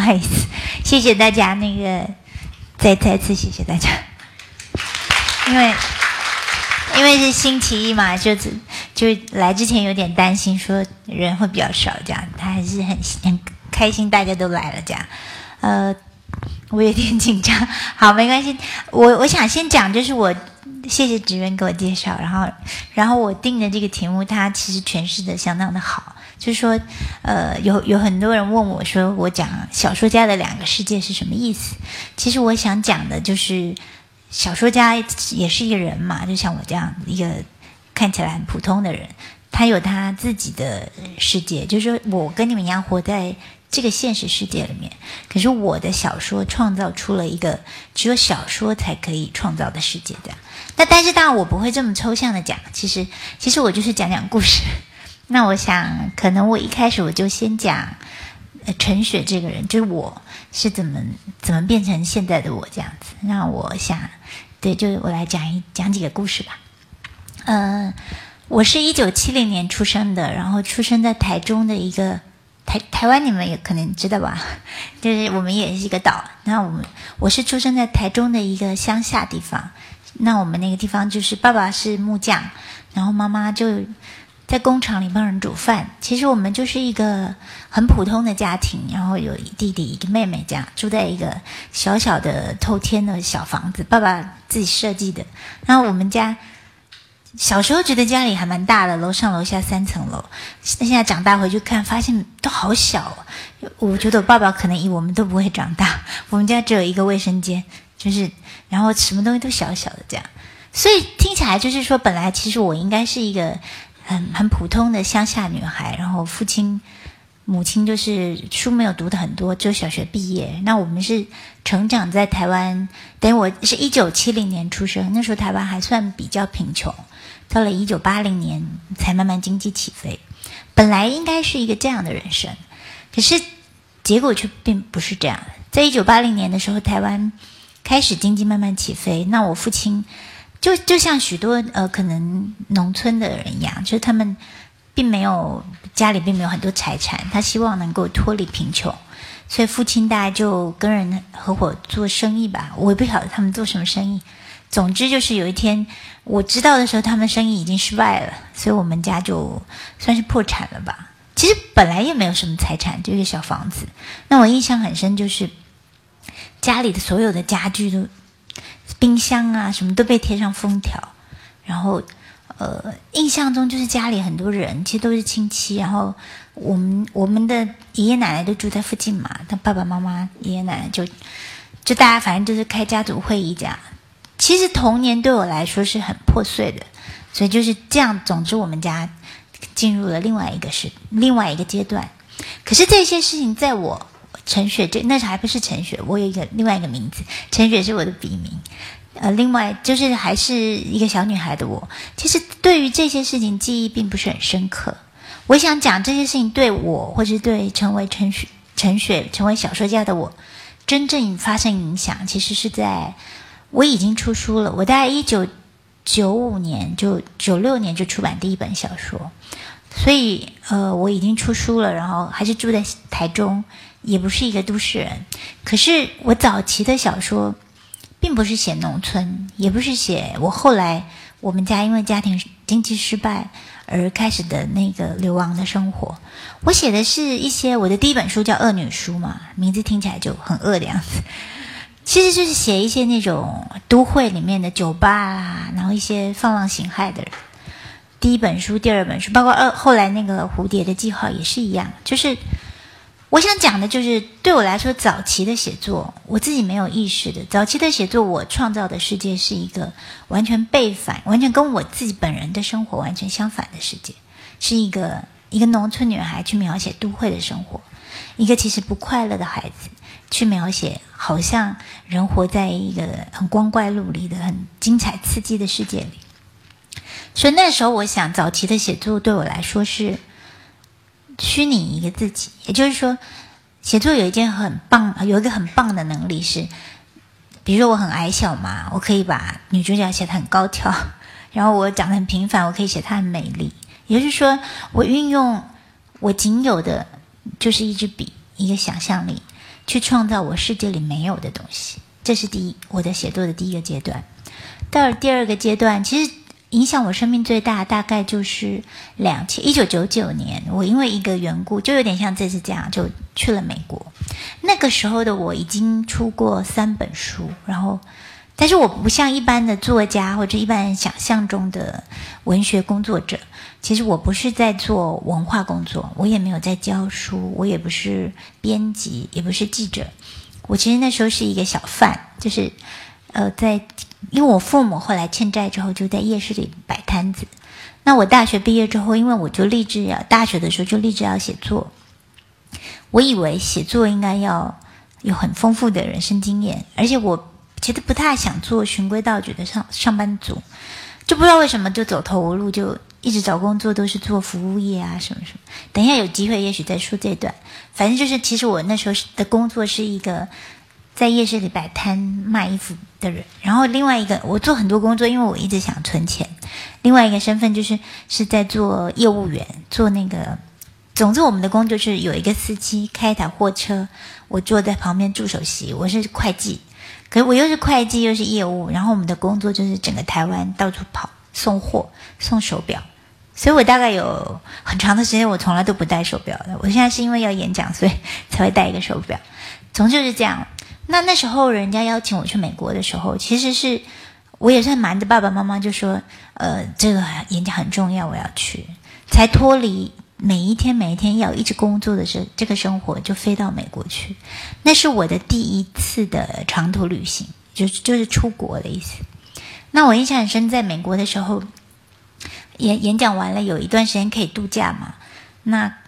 不好意思，谢谢大家，那个再再次谢谢大家，因为因为是星期一嘛，就就来之前有点担心，说人会比较少，这样他还是很很开心，大家都来了，这样，呃，我有点紧张，好，没关系，我我想先讲，就是我。谢谢职员给我介绍，然后，然后我定的这个题目，它其实诠释的相当的好。就是说，呃，有有很多人问我说，我讲小说家的两个世界是什么意思？其实我想讲的就是，小说家也是一个人嘛，就像我这样一个看起来很普通的人，他有他自己的世界。就是说我跟你们一样活在。这个现实世界里面，可是我的小说创造出了一个只有小说才可以创造的世界，这样。那但是当然我不会这么抽象的讲，其实其实我就是讲讲故事。那我想，可能我一开始我就先讲呃陈雪这个人，就是我是怎么怎么变成现在的我这样子。那我想，对，就我来讲一讲几个故事吧。嗯，我是一九七零年出生的，然后出生在台中的一个。台台湾你们也可能知道吧，就是我们也是一个岛。那我们我是出生在台中的一个乡下地方。那我们那个地方就是爸爸是木匠，然后妈妈就在工厂里帮人煮饭。其实我们就是一个很普通的家庭，然后有一弟弟一个妹妹，这样住在一个小小的透天的小房子，爸爸自己设计的。然后我们家。小时候觉得家里还蛮大的，楼上楼下三层楼。那现在长大回去看，发现都好小。我觉得我爸爸可能以为我们都不会长大。我们家只有一个卫生间，就是然后什么东西都小小的这样。所以听起来就是说，本来其实我应该是一个很很普通的乡下女孩。然后父亲、母亲就是书没有读的很多，只有小学毕业。那我们是成长在台湾，等于我是一九七零年出生，那时候台湾还算比较贫穷。到了一九八零年才慢慢经济起飞，本来应该是一个这样的人生，可是结果却并不是这样。在一九八零年的时候，台湾开始经济慢慢起飞，那我父亲就就像许多呃可能农村的人一样，就是他们并没有家里并没有很多财产，他希望能够脱离贫穷，所以父亲大概就跟人合伙做生意吧，我也不晓得他们做什么生意。总之就是有一天我知道的时候，他们生意已经失败了，所以我们家就算是破产了吧。其实本来也没有什么财产，就一个小房子。那我印象很深，就是家里的所有的家具都，冰箱啊什么都被贴上封条。然后呃，印象中就是家里很多人，其实都是亲戚。然后我们我们的爷爷奶奶都住在附近嘛，他爸爸妈妈、爷爷奶奶就就大家反正就是开家族会议这样。其实童年对我来说是很破碎的，所以就是这样。总之，我们家进入了另外一个是另外一个阶段。可是这些事情，在我陈雪这那时还不是陈雪，我有一个另外一个名字，陈雪是我的笔名。呃，另外就是还是一个小女孩的我，其实对于这些事情记忆并不是很深刻。我想讲这些事情对我，或是对成为陈雪、陈雪成为小说家的我，真正发生影响，其实是在。我已经出书了，我大概一九九五年就九六年就出版第一本小说，所以呃我已经出书了，然后还是住在台中，也不是一个都市人。可是我早期的小说，并不是写农村，也不是写我后来我们家因为家庭经济失败而开始的那个流亡的生活。我写的是一些我的第一本书叫《恶女书》嘛，名字听起来就很恶的样子。其实就是写一些那种都会里面的酒吧啊，然后一些放浪形骸的人。第一本书、第二本书，包括二后来那个《蝴蝶的记号》也是一样。就是我想讲的，就是对我来说，早期的写作，我自己没有意识的。早期的写作，我创造的世界是一个完全背反、完全跟我自己本人的生活完全相反的世界，是一个一个农村女孩去描写都会的生活，一个其实不快乐的孩子。去描写，好像人活在一个很光怪陆离的、很精彩刺激的世界里。所以那时候，我想早期的写作对我来说是虚拟一个自己。也就是说，写作有一件很棒、有一个很棒的能力是，比如说我很矮小嘛，我可以把女主角写得很高挑；然后我长得很平凡，我可以写她很美丽。也就是说，我运用我仅有的就是一支笔，一个想象力。去创造我世界里没有的东西。这是第一，我的写作的第一个阶段。到了第二个阶段，其实影响我生命最大，大概就是两千一九九九年，我因为一个缘故，就有点像这次这样，就去了美国。那个时候的我已经出过三本书，然后，但是我不像一般的作家或者一般人想象中的文学工作者。其实我不是在做文化工作，我也没有在教书，我也不是编辑，也不是记者。我其实那时候是一个小贩，就是，呃，在因为我父母后来欠债之后，就在夜市里摆摊子。那我大学毕业之后，因为我就立志要大学的时候就立志要写作。我以为写作应该要有很丰富的人生经验，而且我其实不太想做循规蹈矩的上上班族，就不知道为什么就走投无路就。一直找工作都是做服务业啊，什么什么。等一下有机会，也许再说这段。反正就是，其实我那时候的工作是一个在夜市里摆摊卖衣服的人。然后另外一个，我做很多工作，因为我一直想存钱。另外一个身份就是是在做业务员，做那个。总之，我们的工作是有一个司机开一台货车，我坐在旁边助手席。我是会计，可是我又是会计又是业务。然后我们的工作就是整个台湾到处跑，送货、送手表。所以我大概有很长的时间，我从来都不戴手表的。我现在是因为要演讲，所以才会戴一个手表。总之就是这样。那那时候人家邀请我去美国的时候，其实是我也是瞒着爸爸妈妈，就说呃这个演讲很重要，我要去，才脱离每一天每一天要一直工作的时这个生活，就飞到美国去。那是我的第一次的长途旅行，就就是出国的意思。那我印象很深，在美国的时候。演演讲完了，有一段时间可以度假嘛？那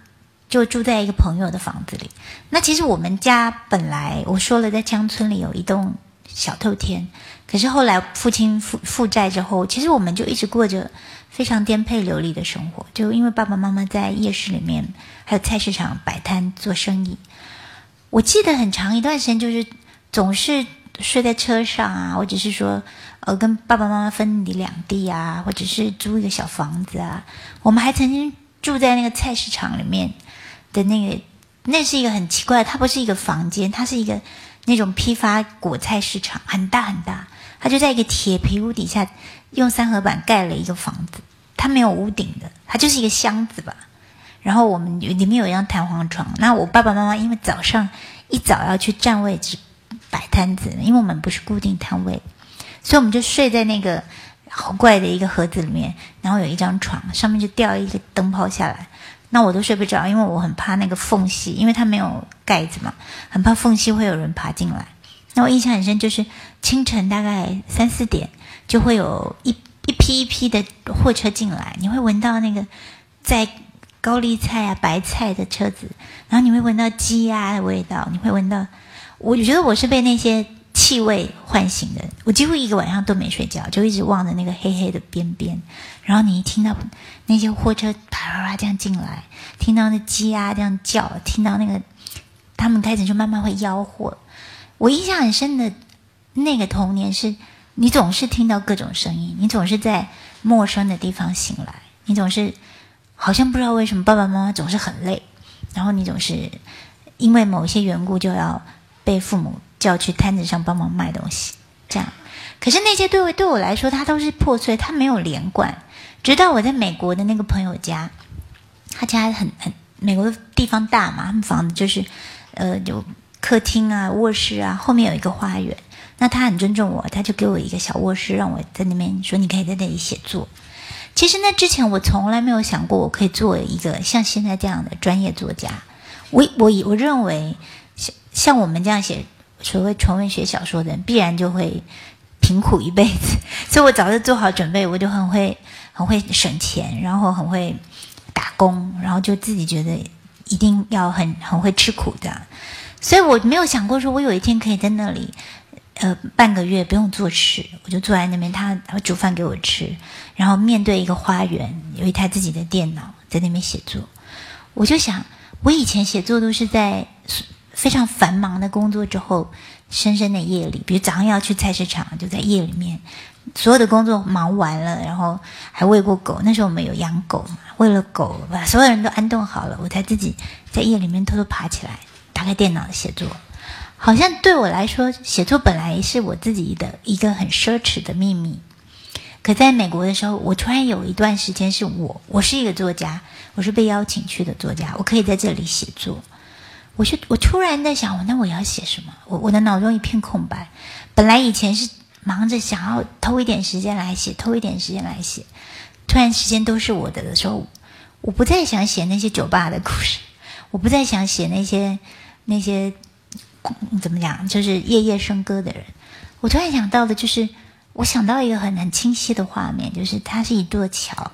就住在一个朋友的房子里。那其实我们家本来我说了，在乡村里有一栋小透天，可是后来父亲负负债之后，其实我们就一直过着非常颠沛流离的生活。就因为爸爸妈妈在夜市里面还有菜市场摆摊做生意，我记得很长一段时间就是总是睡在车上啊，或者是说。呃，跟爸爸妈妈分离两地啊，或者是租一个小房子啊。我们还曾经住在那个菜市场里面的那个，那是一个很奇怪，它不是一个房间，它是一个那种批发果菜市场，很大很大。它就在一个铁皮屋底下，用三合板盖了一个房子，它没有屋顶的，它就是一个箱子吧。然后我们里面有一张弹簧床。那我爸爸妈妈因为早上一早要去占位置摆摊子，因为我们不是固定摊位。所以我们就睡在那个好怪的一个盒子里面，然后有一张床，上面就掉一个灯泡下来，那我都睡不着，因为我很怕那个缝隙，因为它没有盖子嘛，很怕缝隙会有人爬进来。那我印象很深，就是清晨大概三四点，就会有一一批一批的货车进来，你会闻到那个在高丽菜啊、白菜的车子，然后你会闻到鸡鸭的味道，你会闻到，我觉得我是被那些。气味唤醒的，我几乎一个晚上都没睡觉，就一直望着那个黑黑的边边。然后你一听到那些货车啪啪啪这样进来，听到那鸡啊这样叫，听到那个他们开始就慢慢会吆喝。我印象很深的那个童年是，你总是听到各种声音，你总是在陌生的地方醒来，你总是好像不知道为什么爸爸妈妈总是很累，然后你总是因为某些缘故就要被父母。就要去摊子上帮忙卖东西，这样。可是那些对我对我来说，它都是破碎，它没有连贯。直到我在美国的那个朋友家，他家很很美国的地方大嘛，他们房子就是，呃，有客厅啊、卧室啊，后面有一个花园。那他很尊重我，他就给我一个小卧室，让我在那边说你可以在那里写作。其实那之前我从来没有想过我可以做一个像现在这样的专业作家。我我我认为像像我们这样写。所谓纯文学小说的人，必然就会贫苦一辈子。所以我早就做好准备，我就很会很会省钱，然后很会打工，然后就自己觉得一定要很很会吃苦的。所以我没有想过说，我有一天可以在那里，呃，半个月不用做事，我就坐在那边，他煮饭给我吃，然后面对一个花园，有一台自己的电脑，在那边写作。我就想，我以前写作都是在。非常繁忙的工作之后，深深的夜里，比如早上要去菜市场，就在夜里面，所有的工作忙完了，然后还喂过狗。那时候我们有养狗嘛，喂了狗，把所有人都安顿好了，我才自己在夜里面偷偷爬起来，打开电脑写作。好像对我来说，写作本来是我自己的一个很奢侈的秘密。可在美国的时候，我突然有一段时间是我，我是一个作家，我是被邀请去的作家，我可以在这里写作。我就我突然在想，那我要写什么？我我的脑中一片空白。本来以前是忙着想要偷一点时间来写，偷一点时间来写。突然时间都是我的的时候，我不再想写那些酒吧的故事，我不再想写那些那些。怎么讲？就是夜夜笙歌的人。我突然想到的，就是我想到一个很很清晰的画面，就是它是一座桥。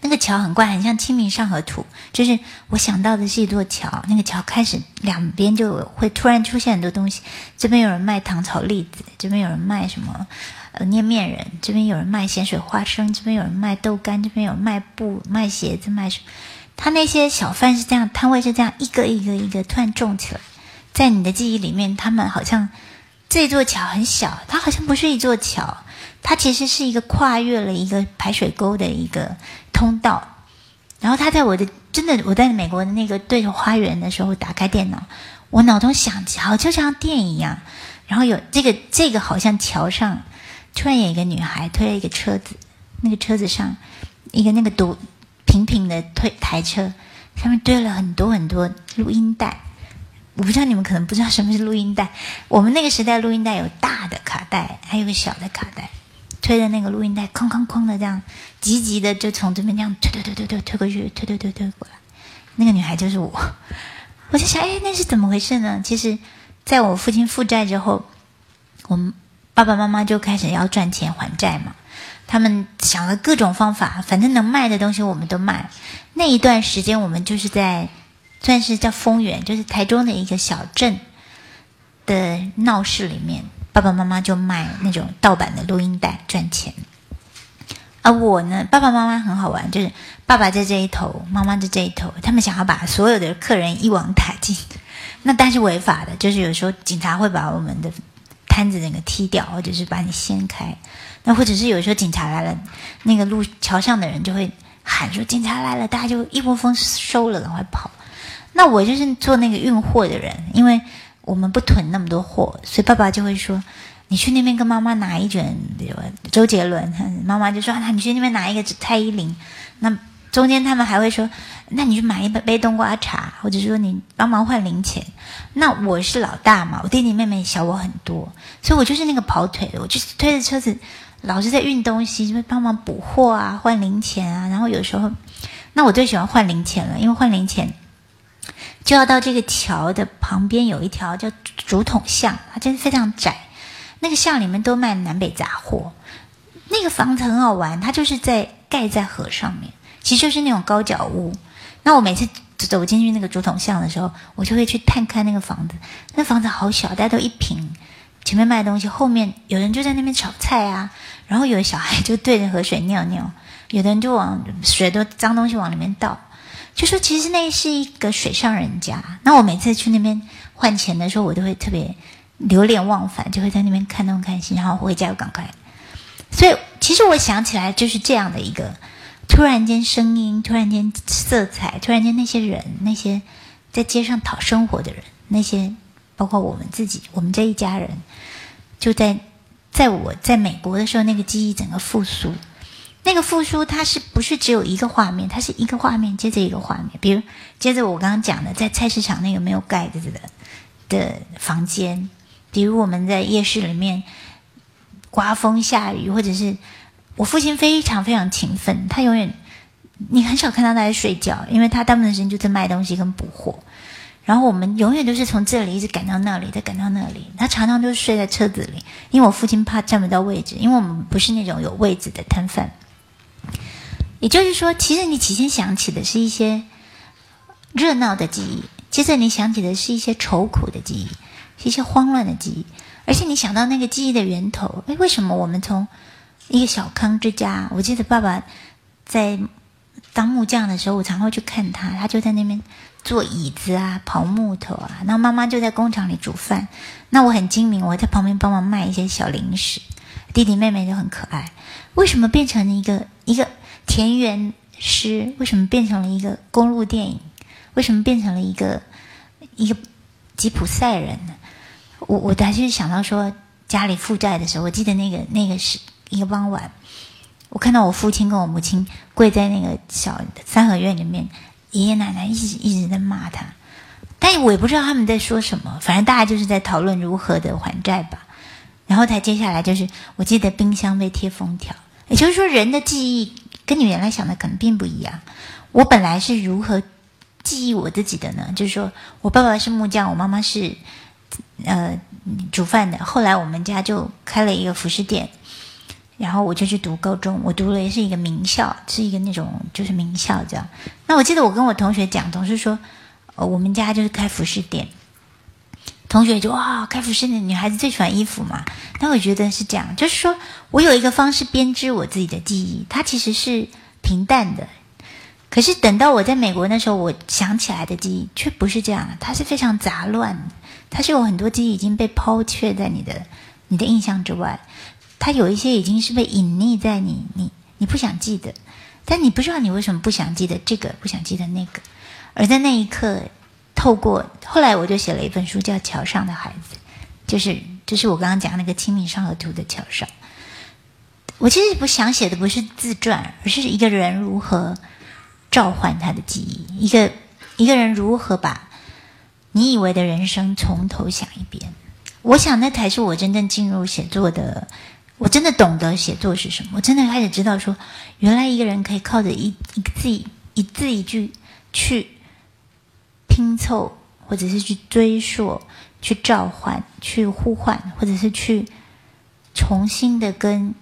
那个桥很怪，很像《清明上河图》。就是我想到的是一座桥，那个桥开始两边就会突然出现很多东西。这边有人卖糖炒栗子，这边有人卖什么呃捏面人，这边有人卖咸水花生，这边有人卖豆干，这边有卖布、卖鞋子、卖什么。他那些小贩是这样，摊位是这样，一个一个一个突然种起来。在你的记忆里面，他们好像这座桥很小，它好像不是一座桥，它其实是一个跨越了一个排水沟的一个通道。然后他在我的真的我在美国的那个对着花园的时候，打开电脑，我脑中想起，好就像电影一样。然后有这个这个好像桥上突然有一个女孩推了一个车子，那个车子上一个那个独平平的推台车，上面堆了很多很多录音带。我不知道你们可能不知道什么是录音带。我们那个时代录音带有大的卡带，还有个小的卡带，推着那个录音带，哐哐哐的这样，急急的就从这边这样推推推推推推过去，推推推推过来。那个女孩就是我。我在想，哎，那是怎么回事呢？其实，在我父亲负债之后，我们爸爸妈妈就开始要赚钱还债嘛。他们想了各种方法，反正能卖的东西我们都卖。那一段时间，我们就是在。算是叫丰原，就是台中的一个小镇的闹市里面，爸爸妈妈就卖那种盗版的录音带赚钱。而我呢，爸爸妈妈很好玩，就是爸爸在这一头，妈妈在这一头，他们想要把所有的客人一网打尽，那但是违法的，就是有时候警察会把我们的摊子那个踢掉，或者是把你掀开，那或者是有时候警察来了，那个路桥上的人就会喊说警察来了，大家就一窝蜂收了，赶快跑。那我就是做那个运货的人，因为我们不囤那么多货，所以爸爸就会说：“你去那边跟妈妈拿一卷周杰伦。”妈妈就说：“那你去那边拿一个蔡依林。”那中间他们还会说：“那你去买一杯冬瓜茶，或者说你帮忙换零钱。”那我是老大嘛，我弟弟妹妹小我很多，所以我就是那个跑腿的，我就是推着车子，老是在运东西，就会帮忙补货啊、换零钱啊。然后有时候，那我最喜欢换零钱了，因为换零钱。就要到这个桥的旁边有一条叫竹筒巷，它真的非常窄。那个巷里面都卖南北杂货。那个房子很好玩，它就是在盖在河上面，其实就是那种高脚屋。那我每次走进去那个竹筒巷的时候，我就会去探看那个房子。那房子好小，大家都一平。前面卖东西，后面有人就在那边炒菜啊。然后有的小孩就对着河水尿尿，有的人就往水都脏东西往里面倒。就说其实那是一个水上人家，那我每次去那边换钱的时候，我都会特别流连忘返，就会在那边看东看西，然后回家又赶快。所以其实我想起来就是这样的一个，突然间声音，突然间色彩，突然间那些人，那些在街上讨生活的人，那些包括我们自己，我们这一家人，就在在我在美国的时候，那个记忆整个复苏。那个复苏，它是不是只有一个画面？它是一个画面接着一个画面。比如，接着我刚刚讲的，在菜市场那个没有盖子的的房间；比如我们在夜市里面刮风下雨，或者是我父亲非常非常勤奋，他永远你很少看到他在睡觉，因为他大部分时间就在卖东西跟补货。然后我们永远都是从这里一直赶到那里，再赶到那里。他常常都睡在车子里，因为我父亲怕占不到位置，因为我们不是那种有位置的摊贩。也就是说，其实你起先想起的是一些热闹的记忆，接着你想起的是一些愁苦的记忆，是一些慌乱的记忆，而且你想到那个记忆的源头。哎，为什么我们从一个小康之家？我记得爸爸在当木匠的时候，我常会去看他，他就在那边做椅子啊，刨木头啊，那妈妈就在工厂里煮饭。那我很精明，我在旁边帮忙卖一些小零食，弟弟妹妹就很可爱。为什么变成一个一个？田园诗为什么变成了一个公路电影？为什么变成了一个一个吉普赛人呢？我我还是想到说家里负债的时候，我记得那个那个是一个傍晚，我看到我父亲跟我母亲跪在那个小三合院里面，爷爷奶奶一直一直在骂他，但我也不知道他们在说什么，反正大家就是在讨论如何的还债吧。然后他接下来就是，我记得冰箱被贴封条，也就是说人的记忆跟你原来想的可能并不一样。我本来是如何记忆我自己的呢？就是说我爸爸是木匠，我妈妈是呃煮饭的。后来我们家就开了一个服饰店，然后我就去读高中，我读了也是一个名校，是一个那种就是名校这样。那我记得我跟我同学讲，同事说，呃，我们家就是开服饰店。同学就哇，开服饰的女孩子最喜欢衣服嘛。但我觉得是这样，就是说我有一个方式编织我自己的记忆，它其实是平淡的。可是等到我在美国那时候，我想起来的记忆却不是这样，它是非常杂乱，它是有很多记忆已经被抛却在你的你的印象之外，它有一些已经是被隐匿在你你你不想记得，但你不知道你为什么不想记得这个，不想记得那个，而在那一刻。透过后来，我就写了一本书，叫《桥上的孩子》，就是就是我刚刚讲那个《清明上河图》的桥上。我其实不想写的不是自传，而是一个人如何召唤他的记忆，一个一个人如何把你以为的人生从头想一遍。我想那才是我真正进入写作的，我真的懂得写作是什么。我真的开始知道说，原来一个人可以靠着一一个字一字一句去。拼凑，或者是去追溯、去召唤、去呼唤，或者是去重新的跟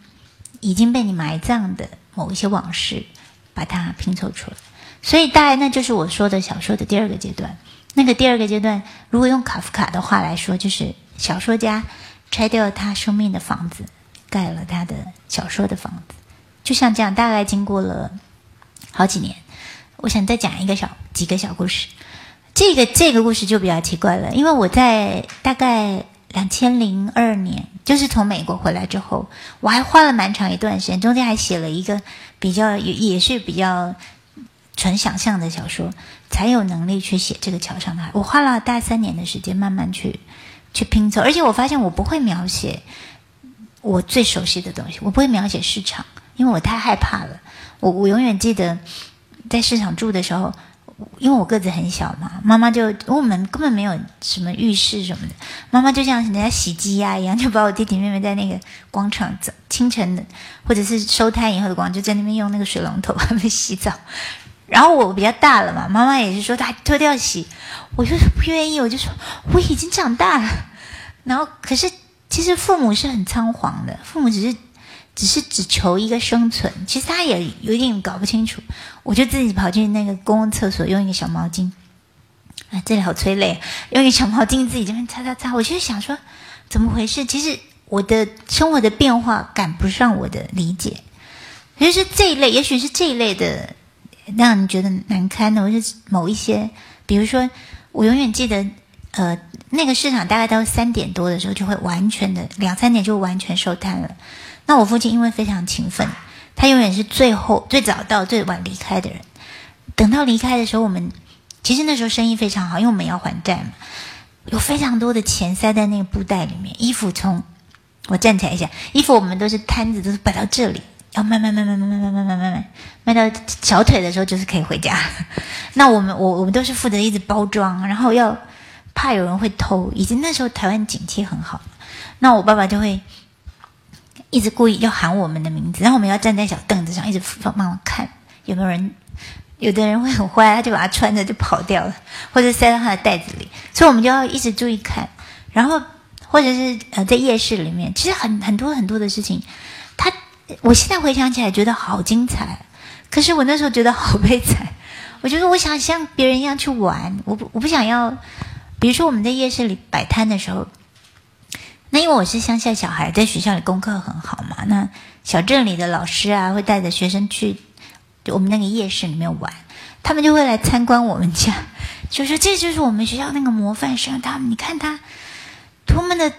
已经被你埋葬的某一些往事，把它拼凑出来。所以，大概那就是我说的小说的第二个阶段。那个第二个阶段，如果用卡夫卡的话来说，就是小说家拆掉他生命的房子，盖了他的小说的房子。就像这样，大概经过了好几年，我想再讲一个小几个小故事。这个这个故事就比较奇怪了，因为我在大概两千零二年，就是从美国回来之后，我还花了蛮长一段时间，中间还写了一个比较也也是比较纯想象的小说，才有能力去写这个桥上的。我花了大三年的时间，慢慢去去拼凑，而且我发现我不会描写我最熟悉的东西，我不会描写市场，因为我太害怕了。我我永远记得在市场住的时候。因为我个子很小嘛，妈妈就我们根本没有什么浴室什么的，妈妈就像人家洗鸡鸭一样，就把我弟弟妹妹在那个广场早清晨的或者是收摊以后的广，就在那边用那个水龙头他们洗澡。然后我比较大了嘛，妈妈也是说她脱掉洗，我就是不愿意，我就说我已经长大了。然后可是其实父母是很仓皇的，父母只是。只是只求一个生存，其实他也有点搞不清楚。我就自己跑进那个公共厕所，用一个小毛巾，啊，这里好催泪，用一个小毛巾自己这边擦擦擦。我就想说，怎么回事？其实我的生活的变化赶不上我的理解，就是这一类，也许是这一类的让你觉得难堪的，或是某一些，比如说，我永远记得，呃，那个市场大概到三点多的时候就会完全的两三点就完全收摊了。那我父亲因为非常勤奋，他永远是最后最早到最晚离开的人。等到离开的时候，我们其实那时候生意非常好，因为我们要还债嘛，有非常多的钱塞在那个布袋里面。衣服从我站起来一下，衣服我们都是摊子，都是摆到这里，要卖卖卖卖卖卖卖卖卖卖卖，卖到小腿的时候就是可以回家。那我们我我们都是负责一直包装，然后要怕有人会偷。以及那时候台湾景气很好，那我爸爸就会。一直故意要喊我们的名字，然后我们要站在小凳子上，一直放慢慢看有没有人。有的人会很坏，他就把它穿着就跑掉了，或者塞到他的袋子里，所以我们就要一直注意看。然后或者是呃，在夜市里面，其实很很多很多的事情，他我现在回想起来觉得好精彩，可是我那时候觉得好悲惨。我觉得我想像别人一样去玩，我不我不想要。比如说我们在夜市里摆摊的时候。那因为我是乡下小孩，在学校里功课很好嘛。那小镇里的老师啊，会带着学生去我们那个夜市里面玩，他们就会来参观我们家，就说这就是我们学校那个模范生。他们你看他多么的，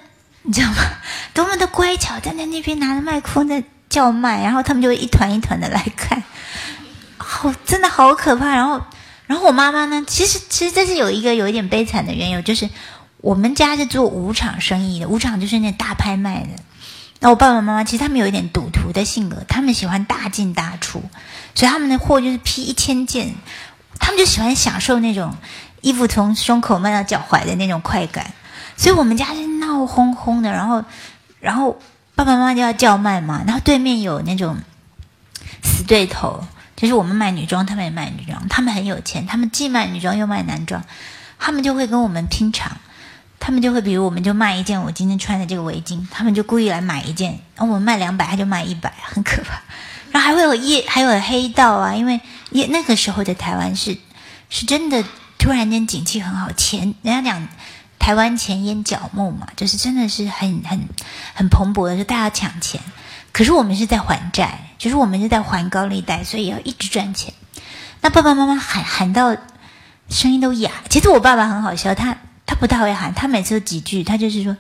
你知道吗？多么的乖巧，站在那边拿着麦克风在叫卖，然后他们就会一团一团的来看，好，真的好可怕。然后，然后我妈妈呢，其实其实这是有一个有一点悲惨的缘由，就是。我们家是做舞场生意的，舞场就是那大拍卖的。那我爸爸妈妈其实他们有一点赌徒的性格，他们喜欢大进大出，所以他们的货就是批一千件，他们就喜欢享受那种衣服从胸口卖到脚踝的那种快感。所以我们家是闹哄哄的，然后，然后爸爸妈妈就要叫卖嘛，然后对面有那种死对头，就是我们卖女装，他们也卖女装，他们很有钱，他们既卖女装又卖男装，他们就会跟我们拼场。他们就会，比如我们就卖一件我今天穿的这个围巾，他们就故意来买一件，然后我们卖两百，他就卖一百，很可怕。然后还会有夜，还有黑道啊，因为夜那个时候的台湾是是真的突然间景气很好，钱人家讲台湾钱淹脚目嘛，就是真的是很很很蓬勃的，就大家抢钱。可是我们是在还债，就是我们是在还高利贷，所以要一直赚钱。那爸爸妈妈喊喊到声音都哑。其实我爸爸很好笑，他。他不太会喊，他每次都几句，他就是说，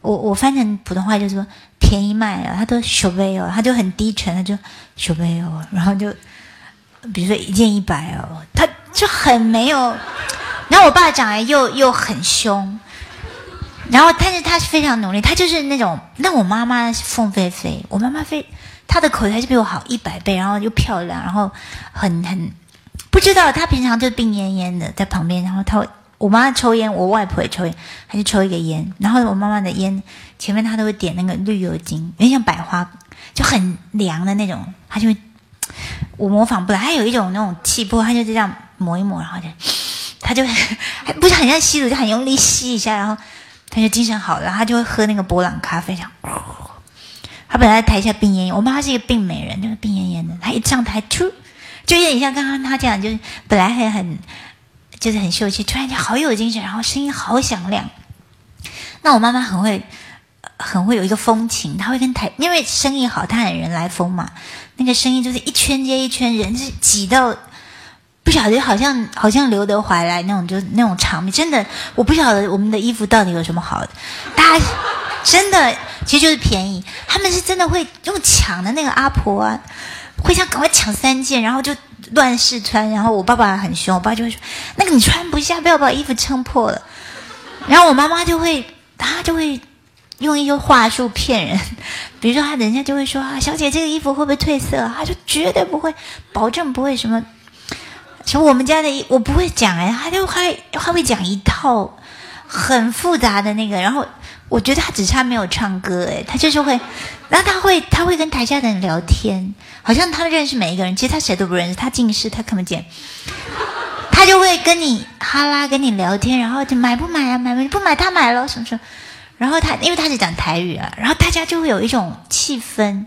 我我翻成普通话就是说便宜卖了，他都小杯哦，他就很低沉，他就小杯哦，然后就比如说一件一百哦，他就很没有。然后我爸长得又又很凶，然后但是他是非常努力，他就是那种。那我妈妈是凤飞飞，我妈妈非她的口才是比我好一百倍，然后又漂亮，然后很很不知道，她平常就病恹恹的在旁边，然后她会。我妈抽烟，我外婆也抽烟，她就抽一个烟。然后我妈妈的烟前面她都会点那个绿油精，有点像百花，就很凉的那种。她就会，我模仿不来。她有一种那种气泡，她就这样抹一抹，然后就，她就还不是很像吸毒，就很用力吸一下，然后她就精神好了。她就会喝那个波朗咖啡，这样。她本来台下病恹恹，我妈是一个病美人，就是病恹恹的。她一上台，突就有点像刚刚她这样，就是本来还很。就是很秀气，突然间好有精神，然后声音好响亮。那我妈妈很会，很会有一个风情，她会跟台，因为生意好，她很人来疯嘛。那个声音就是一圈接一圈，人是挤到不晓得，好像好像刘德华来那种，就那种场面。真的，我不晓得我们的衣服到底有什么好的，大家真的其实就是便宜。他们是真的会用抢的那个阿婆啊，会想赶快抢三件，然后就。乱试穿，然后我爸爸很凶，我爸就会说：“那个你穿不下，不要把衣服撑破了。”然后我妈妈就会，她就会用一些话术骗人，比如说，他人家就会说：“啊，小姐，这个衣服会不会褪色？”她说：“绝对不会，保证不会什么。”其实我们家的衣我不会讲哎，他就还还会讲一套很复杂的那个，然后我觉得他只差没有唱歌哎，他就是会，然后他会他会跟台下的人聊天。好像他认识每一个人，其实他谁都不认识。他近视，他看不见，他就会跟你哈拉，跟你聊天，然后就买不买啊？买不买？不买他买了什么什么？然后他因为他是讲台语啊，然后大家就会有一种气氛。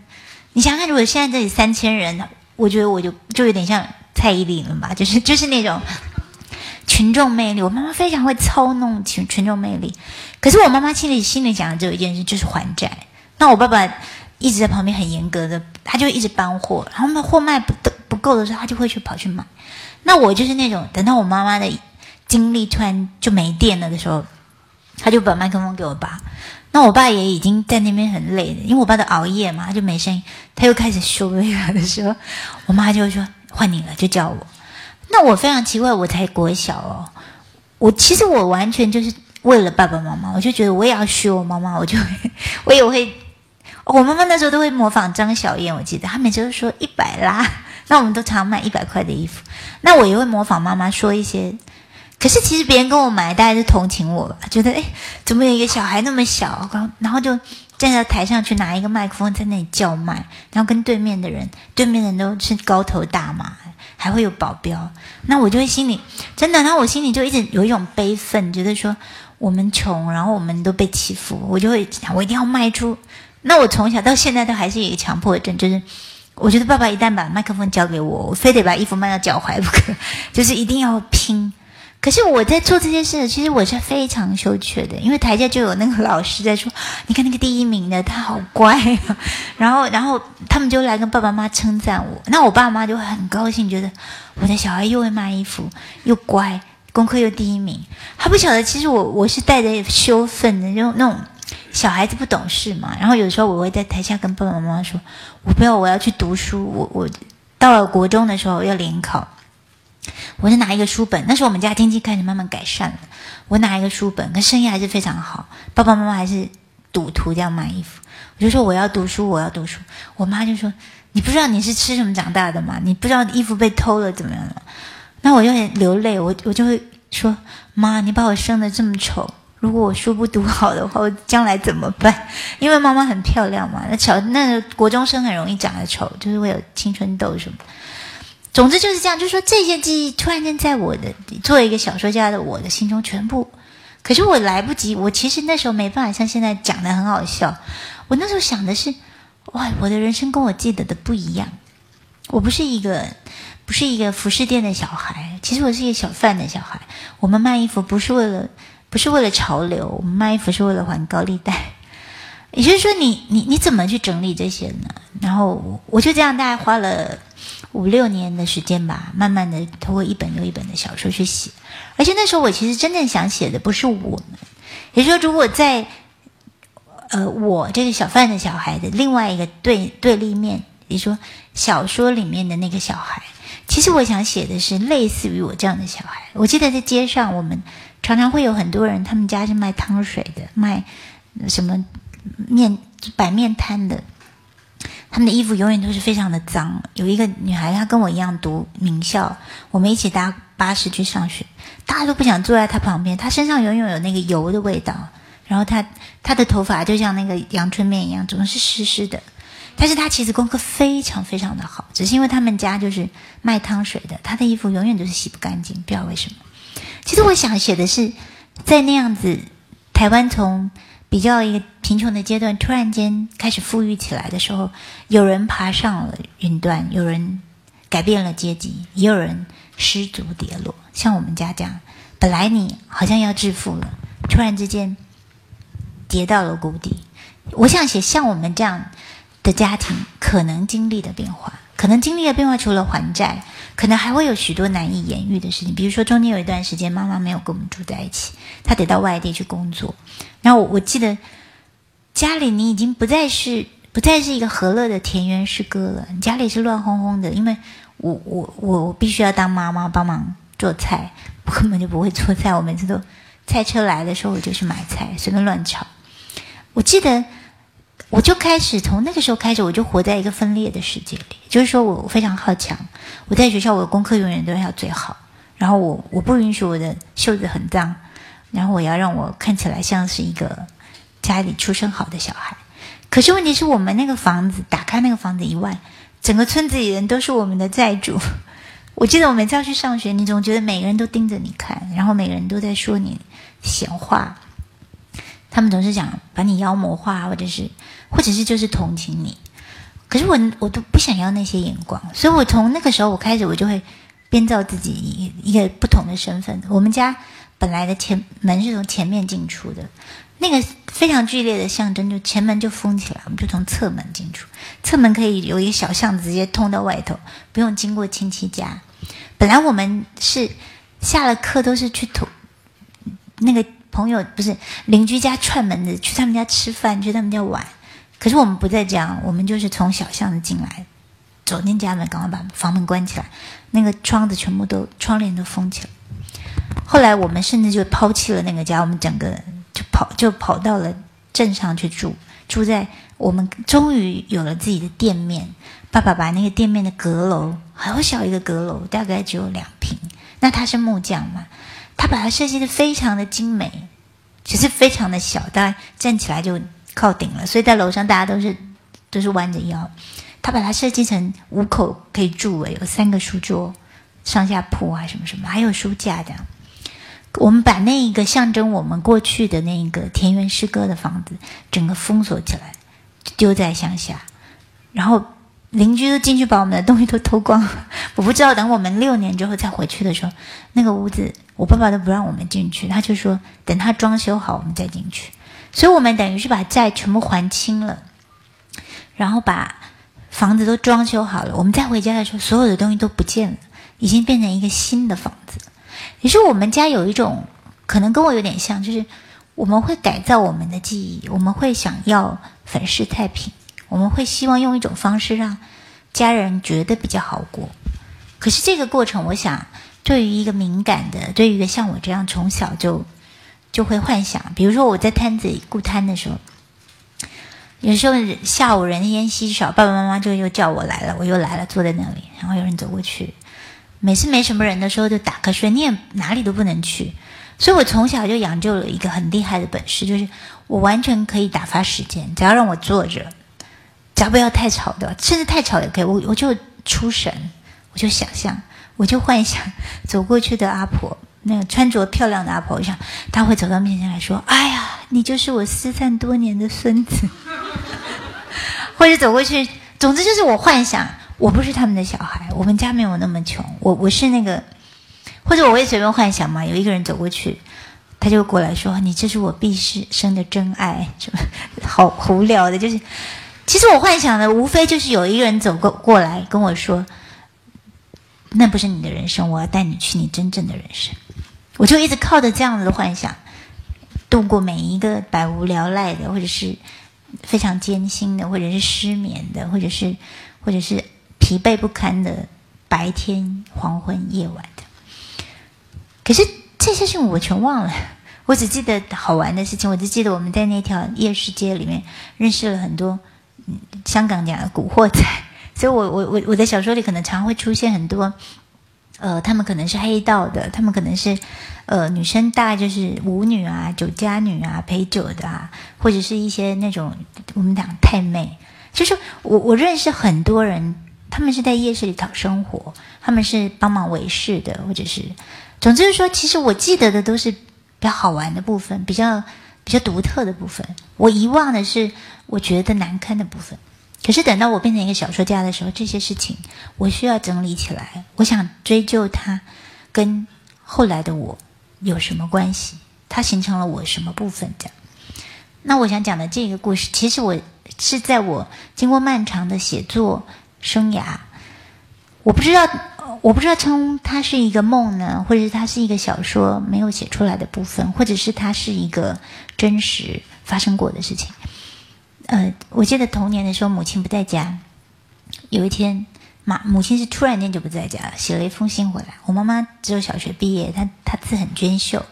你想想看，如果现在这里三千人，我觉得我就就有点像蔡依林了吧？就是就是那种群众魅力。我妈妈非常会操弄群群众魅力，可是我妈妈心里心里想的只有一件事，就是还债。那我爸爸。一直在旁边很严格的，他就一直搬货，然后那货卖不不够的时候，他就会去跑去买。那我就是那种等到我妈妈的精力突然就没电了的时候，他就把麦克风给我爸。那我爸也已经在那边很累了，因为我爸都熬夜嘛，他就没声音。他又开始修了的时候，我妈就说换你了，就叫我。那我非常奇怪，我才国小哦，我其实我完全就是为了爸爸妈妈，我就觉得我也要学我妈妈，我就我也会。我妈妈那时候都会模仿张小燕，我记得她每次都说一百啦，那我们都常买一百块的衣服。那我也会模仿妈妈说一些，可是其实别人跟我买，大家是同情我吧，觉得哎，怎么有一个小孩那么小，然后就站在台上去拿一个麦克风在那里叫卖，然后跟对面的人，对面的人都是高头大马，还会有保镖。那我就会心里真的，然后我心里就一直有一种悲愤，觉得说我们穷，然后我们都被欺负，我就会我一定要卖出。那我从小到现在都还是一个强迫症，就是我觉得爸爸一旦把麦克风交给我，我非得把衣服卖到脚踝不可，就是一定要拼。可是我在做这件事，其实我是非常羞怯的，因为台下就有那个老师在说：“你看那个第一名的，他好乖啊。”然后，然后他们就来跟爸爸妈妈称赞我，那我爸妈就会很高兴，觉得我的小孩又会卖衣服，又乖，功课又第一名。他不晓得，其实我我是带着羞愤的，就那种。小孩子不懂事嘛，然后有时候我会在台下跟爸爸妈妈说：“我不要，我要去读书。我我到了国中的时候要联考，我就拿一个书本，那时候我们家经济开始慢慢改善了。我拿一个书本，可生意还是非常好。爸爸妈妈还是赌徒这样买衣服。我就说我要读书，我要读书。我妈就说：“你不知道你是吃什么长大的吗？你不知道衣服被偷了怎么样了？”那我就很流泪，我我就会说：“妈，你把我生的这么丑，如果我书不读好的话，我将来怎么办？” 因为妈妈很漂亮嘛，那小那国中生很容易长得丑，就是会有青春痘什么。总之就是这样，就是说这些记忆突然间在我的作为一个小说家的我的心中全部，可是我来不及，我其实那时候没办法像现在讲的很好笑。我那时候想的是，哇，我的人生跟我记得的不一样。我不是一个，不是一个服饰店的小孩，其实我是一个小贩的小孩。我们卖衣服不是为了，不是为了潮流，我们卖衣服是为了还高利贷。也就是说，你你你怎么去整理这些呢？然后我就这样大概花了。五六年的时间吧，慢慢的通过一本又一本的小说去写，而且那时候我其实真正想写的不是我们，也就是说，如果在呃我这个小贩的小孩的另外一个对对立面，也就是说小说里面的那个小孩，其实我想写的是类似于我这样的小孩。我记得在街上，我们常常会有很多人，他们家是卖汤水的，卖什么面摆面摊的。他们的衣服永远都是非常的脏。有一个女孩，她跟我一样读名校，我们一起搭巴士去上学，大家都不想坐在她旁边。她身上永远有那个油的味道，然后她她的头发就像那个阳春面一样，总是湿湿的。但是他其实功课非常非常的好，只是因为他们家就是卖汤水的，他的衣服永远都是洗不干净，不知道为什么。其实我想写的是，在那样子台湾从。比较一个贫穷的阶段，突然间开始富裕起来的时候，有人爬上了云端，有人改变了阶级，也有人失足跌落。像我们家这样，本来你好像要致富了，突然之间跌到了谷底。我想写像我们这样的家庭可能经历的变化，可能经历的变化除了还债。可能还会有许多难以言喻的事情，比如说中间有一段时间妈妈没有跟我们住在一起，她得到外地去工作。然后我记得家里你已经不再是不再是一个和乐的田园诗歌了，你家里是乱哄哄的，因为我我我我必须要当妈妈帮忙做菜，我根本就不会做菜，我每次都菜车来的时候我就去买菜，随便乱炒。我记得。我就开始从那个时候开始，我就活在一个分裂的世界里。就是说我非常好强，我在学校我的功课永远都要最好，然后我我不允许我的袖子很脏，然后我要让我看起来像是一个家里出身好的小孩。可是问题是我们那个房子，打开那个房子以外，整个村子里人都是我们的债主。我记得我每次要去上学，你总觉得每个人都盯着你看，然后每个人都在说你闲话。他们总是想把你妖魔化，或者是，或者是就是同情你。可是我我都不想要那些眼光，所以我从那个时候我开始，我就会编造自己一一个不同的身份。我们家本来的前门是从前面进出的，那个非常剧烈的象征，就前门就封起来，我们就从侧门进出。侧门可以有一个小巷子直接通到外头，不用经过亲戚家。本来我们是下了课都是去土那个。朋友不是邻居家串门子，去他们家吃饭，去他们家玩。可是我们不再这样，我们就是从小巷子进来，走进家门，赶快把房门关起来，那个窗子全部都窗帘都封起来。后来我们甚至就抛弃了那个家，我们整个就跑就跑到了镇上去住，住在我们终于有了自己的店面。爸爸把那个店面的阁楼，好小一个阁楼，大概只有两平。那他是木匠嘛？他把它设计的非常的精美，只是非常的小，大概站起来就靠顶了。所以在楼上大家都是都是弯着腰。他把它设计成五口可以住诶，有三个书桌、上下铺啊什么什么，还有书架的。我们把那一个象征我们过去的那一个田园诗歌的房子，整个封锁起来，丢在乡下，然后。邻居都进去把我们的东西都偷光，我不知道等我们六年之后再回去的时候，那个屋子我爸爸都不让我们进去，他就说等他装修好我们再进去。所以我们等于是把债全部还清了，然后把房子都装修好了，我们再回家的时候，所有的东西都不见了，已经变成一个新的房子。也是我们家有一种可能跟我有点像，就是我们会改造我们的记忆，我们会想要粉饰太平。我们会希望用一种方式让家人觉得比较好过，可是这个过程，我想对于一个敏感的，对于一个像我这样从小就就会幻想，比如说我在摊子里顾摊的时候，有时候下午人烟稀少，爸爸妈妈就又叫我来了，我又来了，坐在那里，然后有人走过去，每次没什么人的时候就打瞌睡，你也哪里都不能去，所以我从小就养就了一个很厉害的本事，就是我完全可以打发时间，只要让我坐着，只要不要太吵的，甚至太吵也可以，我我就出神，我就想象。我就幻想走过去的阿婆，那个穿着漂亮的阿婆，我想她会走到面前来说：“哎呀，你就是我失散多年的孙子。”或者走过去，总之就是我幻想我不是他们的小孩，我们家没有那么穷，我我是那个，或者我会随便幻想嘛，有一个人走过去，他就过来说：“你这是我毕生的真爱。”什么好无聊的，就是其实我幻想的无非就是有一个人走过过来跟我说。那不是你的人生，我要带你去你真正的人生。我就一直靠着这样子的幻想，度过每一个百无聊赖的，或者是非常艰辛的，或者是失眠的，或者是或者是疲惫不堪的白天、黄昏、夜晚的。可是这些事情我全忘了，我只记得好玩的事情。我只记得我们在那条夜市街里面认识了很多香港讲的古惑仔。所以，我我我我的小说里可能常会出现很多，呃，他们可能是黑道的，他们可能是，呃，女生大概就是舞女啊、酒家女啊、陪酒的啊，或者是一些那种我们讲太妹。就是我我认识很多人，他们是在夜市里讨生活，他们是帮忙维事的，或者是，总之是说，其实我记得的都是比较好玩的部分，比较比较独特的部分。我遗忘的是我觉得难堪的部分。可是等到我变成一个小说家的时候，这些事情我需要整理起来。我想追究它跟后来的我有什么关系？它形成了我什么部分？这样。那我想讲的这个故事，其实我是在我经过漫长的写作生涯，我不知道，我不知道称它是一个梦呢，或者是它是一个小说没有写出来的部分，或者是它是一个真实发生过的事情。呃，我记得童年的时候，母亲不在家。有一天，妈母亲是突然间就不在家了，写了一封信回来。我妈妈只有小学毕业，她她字很娟秀，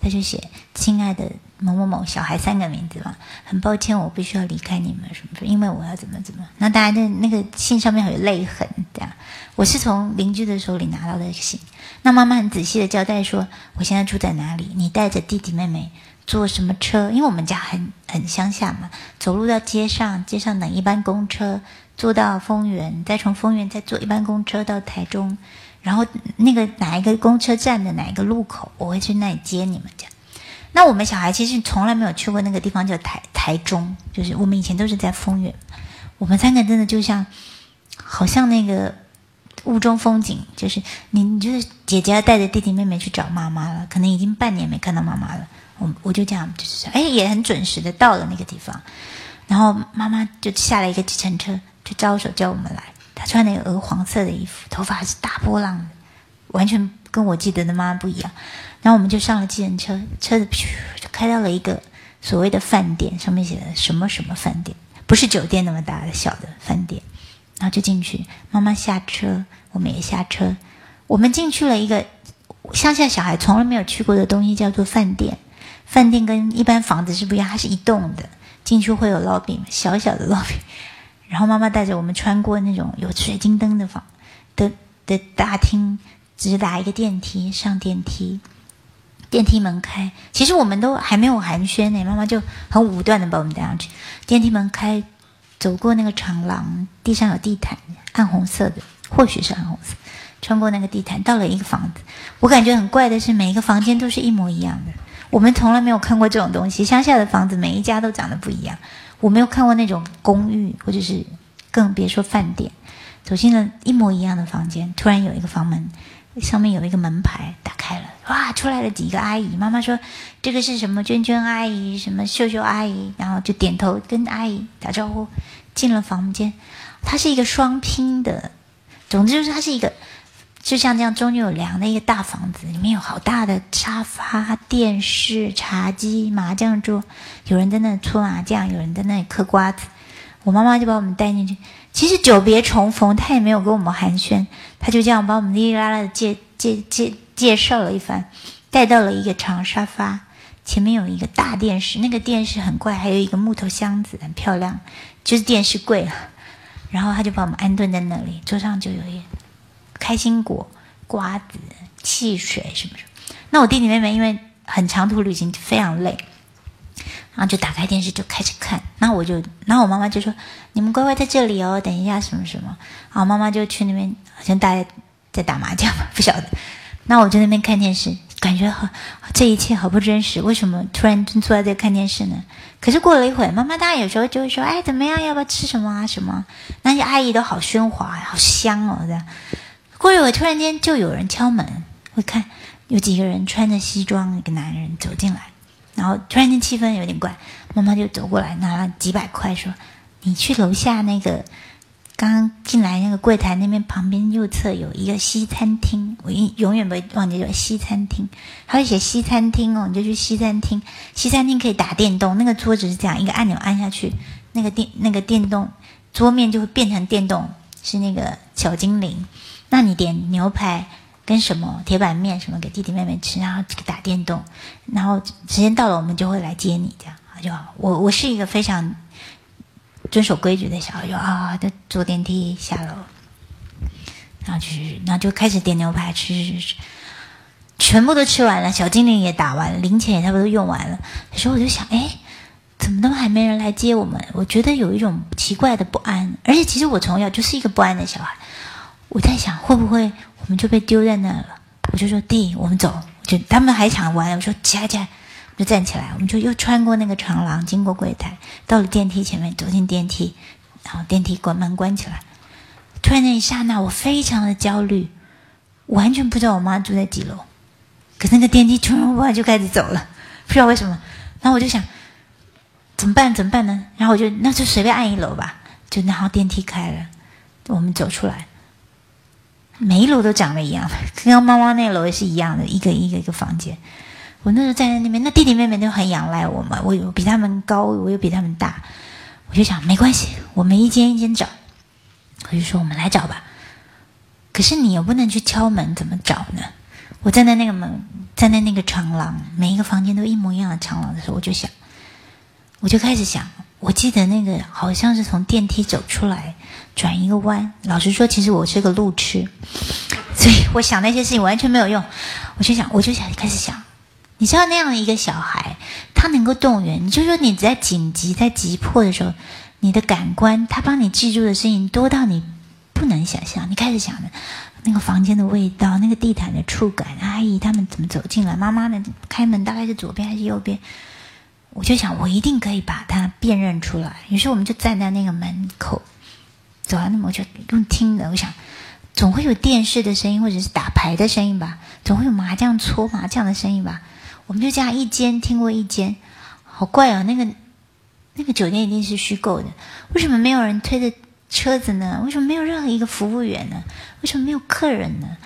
她就写：“亲爱的某某某，小孩三个名字嘛，很抱歉，我必须要离开你们，什么因为我要怎么怎么。”那大家的那个信上面还有泪痕，这样。我是从邻居的手里拿到的信。那妈妈很仔细的交代说：“我现在住在哪里？你带着弟弟妹妹。”坐什么车？因为我们家很很乡下嘛，走路到街上，街上等一班公车，坐到丰原，再从丰原再坐一班公车到台中，然后那个哪一个公车站的哪一个路口，我会去那里接你们家。那我们小孩其实从来没有去过那个地方，叫台台中，就是我们以前都是在丰原。我们三个真的就像，好像那个雾中风景，就是你，你就是姐姐要带着弟弟妹妹去找妈妈了，可能已经半年没看到妈妈了。我我就这样，就是哎，也很准时的到了那个地方，然后妈妈就下了一个计程车，就招手叫我们来。她穿那个鹅黄色的衣服，头发是大波浪的，完全跟我记得的妈妈不一样。然后我们就上了计程车，车子噗就开到了一个所谓的饭店，上面写的什么什么饭店，不是酒店那么大的小的饭店。然后就进去，妈妈下车，我们也下车，我们进去了一个乡下小孩从来没有去过的东西，叫做饭店。饭店跟一般房子是不一样，它是一栋的，进去会有 lobby，小小的 lobby。然后妈妈带着我们穿过那种有水晶灯的房的的大厅，直达一个电梯，上电梯，电梯门开，其实我们都还没有寒暄呢，妈妈就很武断的把我们带上去。电梯门开，走过那个长廊，地上有地毯，暗红色的，或许是暗红色。穿过那个地毯，到了一个房子，我感觉很怪的是，每一个房间都是一模一样的。我们从来没有看过这种东西，乡下的房子每一家都长得不一样。我没有看过那种公寓，或者是更别说饭店。走进了一模一样的房间，突然有一个房门，上面有一个门牌打开了，哇，出来了几个阿姨。妈妈说：“这个是什么？娟娟阿姨，什么秀秀阿姨？”然后就点头跟阿姨打招呼，进了房间。它是一个双拼的，总之就是它是一个。就像这样，中间有梁的一个大房子，里面有好大的沙发、电视、茶几、麻将桌，有人在那搓麻将，有人在那里嗑瓜子。我妈妈就把我们带进去。其实久别重逢，她也没有跟我们寒暄，她就这样把我们哩哩啦啦的介介介介绍了一番，带到了一个长沙发，前面有一个大电视，那个电视很怪，还有一个木头箱子，很漂亮，就是电视柜了。然后她就把我们安顿在那里，桌上就有一开心果、瓜子、汽水什么什么。那我弟弟妹妹因为很长途旅行非常累，然后就打开电视就开始看。那我就，然后我妈妈就说：“你们乖乖在这里哦，等一下什么什么。”然后妈妈就去那边，好像大家在打麻将吧，不晓得。那我就那边看电视，感觉好，这一切好不真实。为什么突然坐在这看电视呢？可是过了一会，妈妈当然有时候就会说：“哎，怎么样？要不要吃什么啊？什么？”那些阿姨都好喧哗，好香哦，这样。过一会，突然间就有人敲门，我看有几个人穿着西装，一个男人走进来，然后突然间气氛有点怪，妈妈就走过来拿了几百块，说：“你去楼下那个。”刚刚进来那个柜台那边旁边右侧有一个西餐厅，我永永远不会忘记叫西餐厅。他会写西餐厅哦，你就去西餐厅。西餐厅可以打电动，那个桌子是这样，一个按钮按下去，那个电那个电动桌面就会变成电动，是那个小精灵。那你点牛排跟什么铁板面什么给弟弟妹妹吃，然后打电动，然后时间到了我们就会来接你，这样就好。我我是一个非常。遵守规矩的小孩就啊，就坐电梯下楼，然后去，然后就开始点牛排吃吃吃，全部都吃完了，小精灵也打完了，零钱也差不多用完了。有时候我就想，哎，怎么都还没人来接我们？我觉得有一种奇怪的不安，而且其实我从小就是一个不安的小孩。我在想，会不会我们就被丢在那了？我就说弟，我们走。就他们还想玩，我说起来起来。我就站起来，我们就又穿过那个长廊，经过柜台，到了电梯前面，走进电梯，然后电梯关门关起来。突然那一刹那，我非常的焦虑，完全不知道我妈住在几楼。可那个电梯突然就开始走了，不知道为什么。然后我就想，怎么办？怎么办呢？然后我就那就随便按一楼吧。就然后电梯开了，我们走出来，每一楼都长得一样的，跟刚妈妈那楼也是一样的，一个一个一个房间。我那时候站在那边，那弟弟妹妹都很仰赖我嘛。我有比他们高，我又比他们大，我就想没关系，我们一间一间找。我就说我们来找吧。可是你又不能去敲门，怎么找呢？我站在那个门，站在那个长廊，每一个房间都一模一样的长廊的时候，我就想，我就开始想。我记得那个好像是从电梯走出来，转一个弯。老实说，其实我是个路痴，所以我想那些事情完全没有用。我就想，我就想开始想。你知道那样的一个小孩，他能够动员。你就说你在紧急、在急迫的时候，你的感官他帮你记住的事情多到你不能想象。你开始想的，那个房间的味道，那个地毯的触感，阿姨他们怎么走进来，妈妈的开门大概是左边还是右边？我就想，我一定可以把它辨认出来。于是我们就站在那个门口，走到那么我就用听的，我想总会有电视的声音，或者是打牌的声音吧，总会有麻将搓麻将的声音吧。我们就这样一间听过一间，好怪哦！那个那个酒店一定是虚构的。为什么没有人推着车子呢？为什么没有任何一个服务员呢？为什么没有客人呢？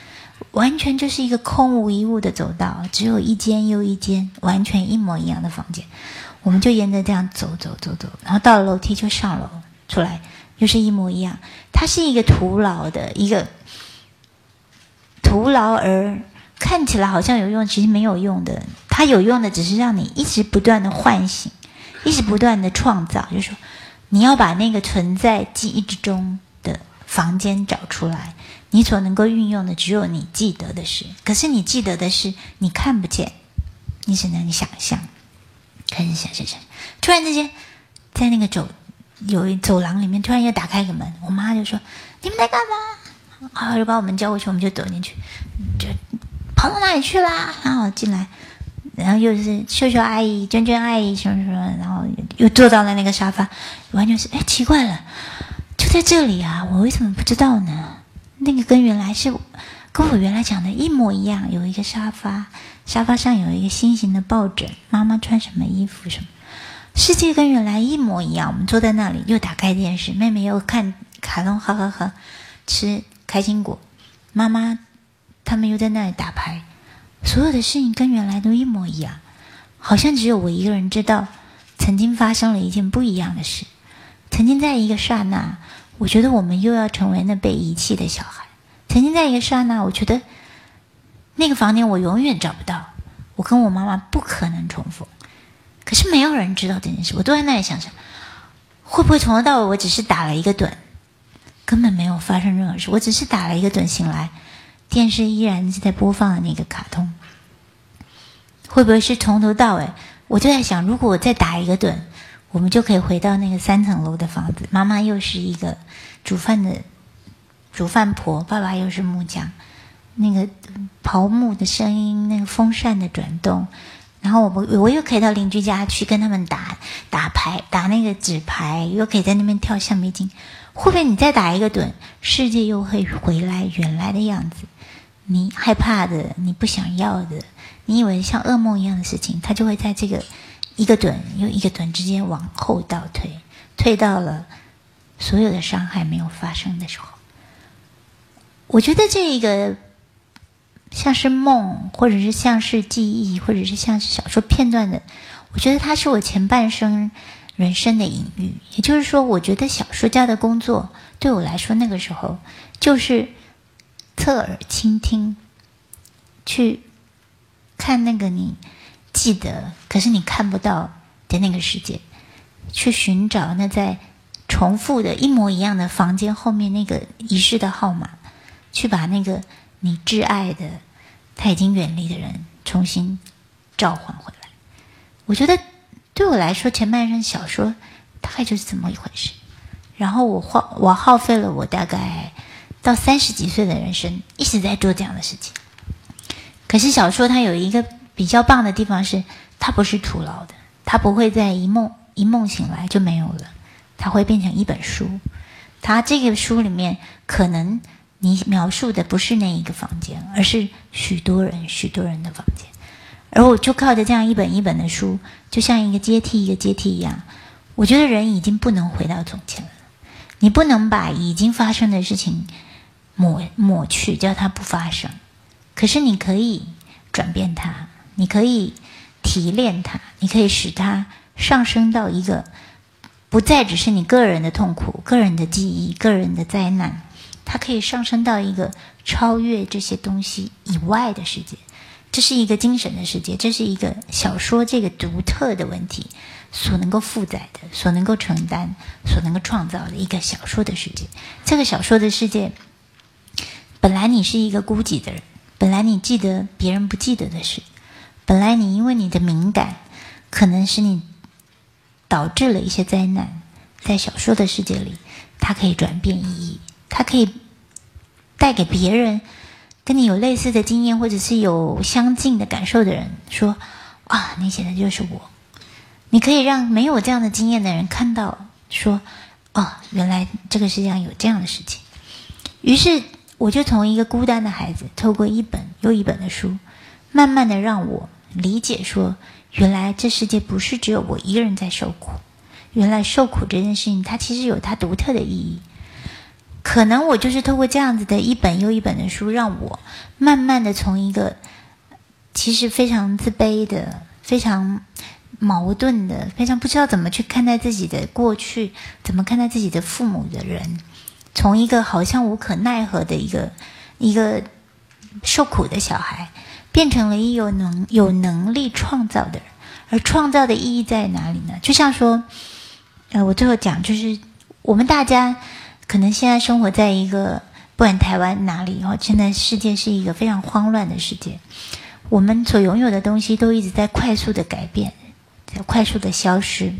完全就是一个空无一物的走道，只有一间又一间完全一模一样的房间。我们就沿着这样走走走走，然后到了楼梯就上楼出来，又是一模一样。它是一个徒劳的一个徒劳而。看起来好像有用，其实没有用的。它有用的，只是让你一直不断的唤醒，一直不断的创造。就是说，你要把那个存在记忆之中的房间找出来。你所能够运用的，只有你记得的事。可是你记得的事，你看不见，你只能想象。开始想想想，突然之间，在那个走有一走廊里面，突然又打开一个门。我妈就说：“你们在干嘛？”好，就把我们叫过去，我们就走进去，就。跑到哪里去啦？然后进来，然后又是秀秀阿姨、娟娟阿姨什么什么，然后又坐到了那个沙发，完全是哎，奇怪了，就在这里啊！我为什么不知道呢？那个跟原来是跟我原来讲的一模一样，有一个沙发，沙发上有一个心形的抱枕，妈妈穿什么衣服什么，世界跟原来一模一样。我们坐在那里，又打开电视，妹妹又看卡通，哈哈哈，吃开心果，妈妈。他们又在那里打牌，所有的事情跟原来都一模一样，好像只有我一个人知道，曾经发生了一件不一样的事。曾经在一个刹那，我觉得我们又要成为那被遗弃的小孩。曾经在一个刹那，我觉得那个房间我永远找不到，我跟我妈妈不可能重逢。是没有人知道这件事，我都在那里想想，会不会从头到尾我只是打了一个盹，根本没有发生任何事，我只是打了一个盹醒来，电视依然是在播放的那个卡通。会不会是从头到尾？我就在想，如果我再打一个盹，我们就可以回到那个三层楼的房子，妈妈又是一个煮饭的煮饭婆，爸爸又是木匠，那个刨木的声音，那个风扇的转动。然后我我又可以到邻居家去跟他们打打牌，打那个纸牌，又可以在那边跳橡皮筋。会不会你再打一个盹，世界又会回来原来的样子？你害怕的，你不想要的，你以为像噩梦一样的事情，它就会在这个一个盹又一个盹之间往后倒退，退到了所有的伤害没有发生的时候。我觉得这一个。像是梦，或者是像是记忆，或者是像是小说片段的，我觉得它是我前半生人生的隐喻。也就是说，我觉得小说家的工作对我来说，那个时候就是侧耳倾听，去看那个你记得，可是你看不到的那个世界，去寻找那在重复的一模一样的房间后面那个遗失的号码，去把那个。你挚爱的，他已经远离的人，重新召唤回来。我觉得对我来说，前半生小说大概就是这么一回事。然后我耗我耗费了我大概到三十几岁的人生，一直在做这样的事情。可是小说它有一个比较棒的地方是，它不是徒劳的，它不会在一梦一梦醒来就没有了，它会变成一本书。它这个书里面可能。你描述的不是那一个房间，而是许多人、许多人的房间。而我就靠着这样一本一本的书，就像一个阶梯一个阶梯一样。我觉得人已经不能回到从前了。你不能把已经发生的事情抹抹去，叫它不发生。可是你可以转变它，你可以提炼它，你可以使它上升到一个不再只是你个人的痛苦、个人的记忆、个人的灾难。它可以上升到一个超越这些东西以外的世界，这是一个精神的世界，这是一个小说这个独特的问题所能够负载的、所能够承担、所能够创造的一个小说的世界。这个小说的世界，本来你是一个孤寂的人，本来你记得别人不记得的事，本来你因为你的敏感，可能使你导致了一些灾难，在小说的世界里，它可以转变意义。它可以带给别人跟你有类似的经验，或者是有相近的感受的人说：“啊，你写的就是我。”你可以让没有这样的经验的人看到，说：“哦，原来这个世界上有这样的事情。”于是，我就从一个孤单的孩子，透过一本又一本的书，慢慢的让我理解说：“原来这世界不是只有我一个人在受苦，原来受苦这件事情，它其实有它独特的意义。”可能我就是透过这样子的一本又一本的书，让我慢慢的从一个其实非常自卑的、非常矛盾的、非常不知道怎么去看待自己的过去、怎么看待自己的父母的人，从一个好像无可奈何的一个一个受苦的小孩，变成了一有能有能力创造的人。而创造的意义在哪里呢？就像说，呃，我最后讲，就是我们大家。可能现在生活在一个不管台湾哪里哦，现在世界是一个非常慌乱的世界。我们所拥有的东西都一直在快速的改变，在快速的消失。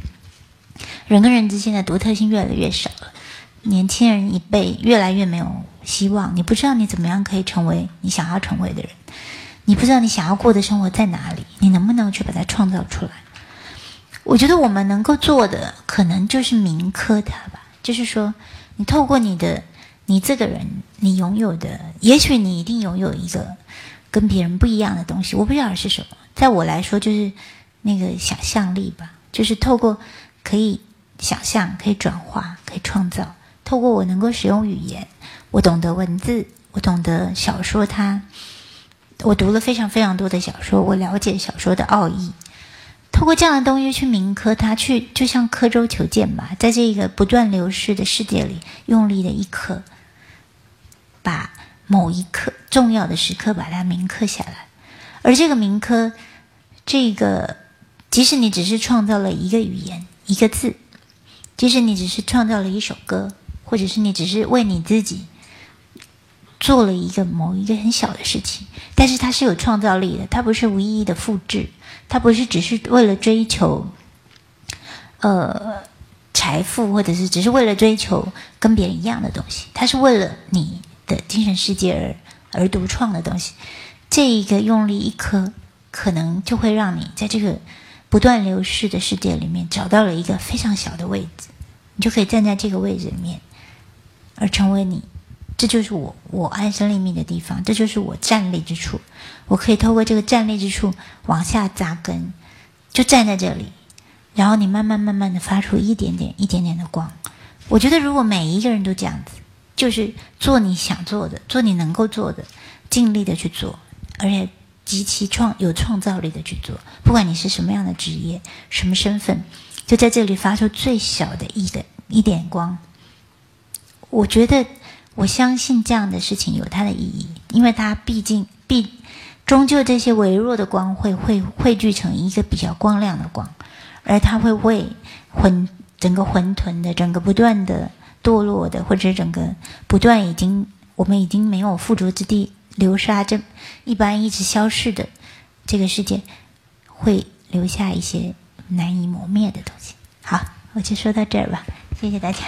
人跟人之间的独特性越来越少了，年轻人一辈越来越没有希望。你不知道你怎么样可以成为你想要成为的人，你不知道你想要过的生活在哪里，你能不能去把它创造出来？我觉得我们能够做的，可能就是铭刻它吧，就是说。你透过你的，你这个人，你拥有的，也许你一定拥有一个跟别人不一样的东西。我不知道是什么，在我来说就是那个想象力吧，就是透过可以想象、可以转化、可以创造。透过我能够使用语言，我懂得文字，我懂得小说，它，我读了非常非常多的小说，我了解小说的奥义。透过这样的东西去铭刻它，去就像刻舟求剑吧，在这个不断流逝的世界里，用力的一刻，把某一刻重要的时刻把它铭刻下来，而这个铭刻，这个即使你只是创造了一个语言、一个字，即使你只是创造了一首歌，或者是你只是为你自己做了一个某一个很小的事情，但是它是有创造力的，它不是无意义的复制，它不是只是为了追求，呃，财富，或者是只是为了追求跟别人一样的东西，它是为了你。的精神世界而而独创的东西，这一个用力一颗，可能就会让你在这个不断流逝的世界里面找到了一个非常小的位置，你就可以站在这个位置里面，而成为你。这就是我我安身立命的地方，这就是我站立之处。我可以透过这个站立之处往下扎根，就站在这里，然后你慢慢慢慢的发出一点点一点点的光。我觉得如果每一个人都这样子。就是做你想做的，做你能够做的，尽力的去做，而且极其创有创造力的去做。不管你是什么样的职业，什么身份，就在这里发出最小的一个一点光。我觉得，我相信这样的事情有它的意义，因为它毕竟必终究这些微弱的光会汇汇聚成一个比较光亮的光，而它会为混整个混沌的整个不断的。堕落的，或者整个不断已经，我们已经没有附着之地，流沙这一般一直消逝的这个世界，会留下一些难以磨灭的东西。好，我就说到这儿吧，谢谢大家。